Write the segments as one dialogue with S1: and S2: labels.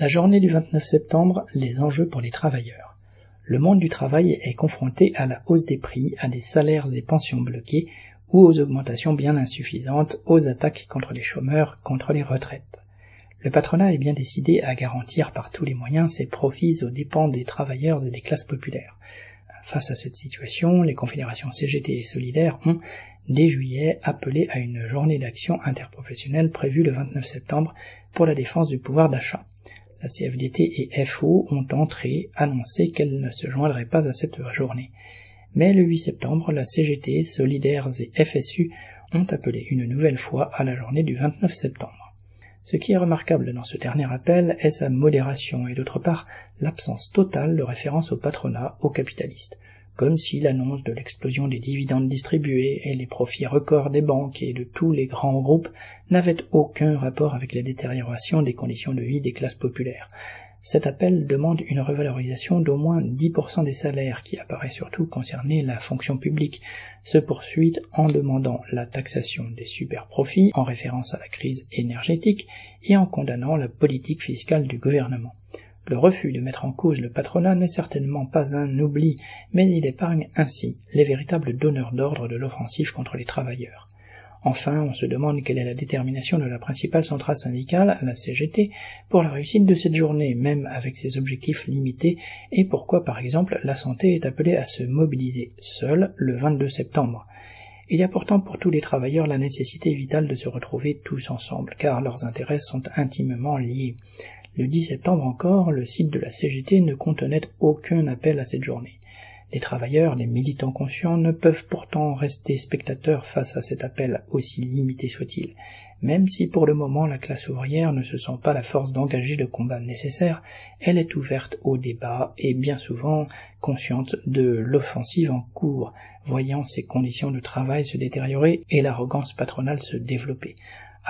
S1: La journée du 29 septembre, les enjeux pour les travailleurs. Le monde du travail est confronté à la hausse des prix, à des salaires et pensions bloqués, ou aux augmentations bien insuffisantes, aux attaques contre les chômeurs, contre les retraites. Le patronat est bien décidé à garantir par tous les moyens ses profits aux dépens des travailleurs et des classes populaires. Face à cette situation, les confédérations CGT et Solidaires ont, dès juillet, appelé à une journée d'action interprofessionnelle prévue le 29 septembre pour la défense du pouvoir d'achat. La CFDT et FO ont entré annoncé qu'elles ne se joindraient pas à cette journée. Mais le 8 septembre, la CGT, Solidaires et FSU ont appelé une nouvelle fois à la journée du 29 septembre. Ce qui est remarquable dans ce dernier appel est sa modération et d'autre part l'absence totale de référence au patronat, aux capitalistes comme si l'annonce de l'explosion des dividendes distribués et les profits records des banques et de tous les grands groupes n'avaient aucun rapport avec la détérioration des conditions de vie des classes populaires. Cet appel demande une revalorisation d'au moins 10% des salaires qui apparaît surtout concerner la fonction publique, se poursuit en demandant la taxation des superprofits en référence à la crise énergétique et en condamnant la politique fiscale du gouvernement. Le refus de mettre en cause le patronat n'est certainement pas un oubli, mais il épargne ainsi les véritables donneurs d'ordre de l'offensive contre les travailleurs. Enfin, on se demande quelle est la détermination de la principale centrale syndicale, la CGT, pour la réussite de cette journée, même avec ses objectifs limités, et pourquoi, par exemple, la santé est appelée à se mobiliser seule le 22 septembre. Il y a pourtant pour tous les travailleurs la nécessité vitale de se retrouver tous ensemble, car leurs intérêts sont intimement liés. Le 10 septembre encore, le site de la CGT ne contenait aucun appel à cette journée. Les travailleurs, les militants conscients ne peuvent pourtant rester spectateurs face à cet appel aussi limité soit-il. Même si pour le moment la classe ouvrière ne se sent pas la force d'engager le combat nécessaire, elle est ouverte au débat et bien souvent consciente de l'offensive en cours, voyant ses conditions de travail se détériorer et l'arrogance patronale se développer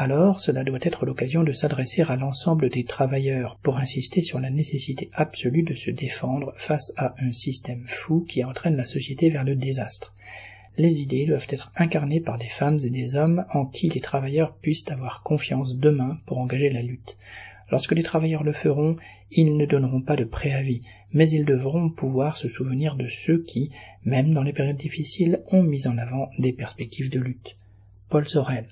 S1: alors cela doit être l'occasion de s'adresser à l'ensemble des travailleurs pour insister sur la nécessité absolue de se défendre face à un système fou qui entraîne la société vers le désastre. Les idées doivent être incarnées par des femmes et des hommes en qui les travailleurs puissent avoir confiance demain pour engager la lutte. Lorsque les travailleurs le feront, ils ne donneront pas de préavis, mais ils devront pouvoir se souvenir de ceux qui, même dans les périodes difficiles, ont mis en avant des perspectives de lutte. Paul Sorel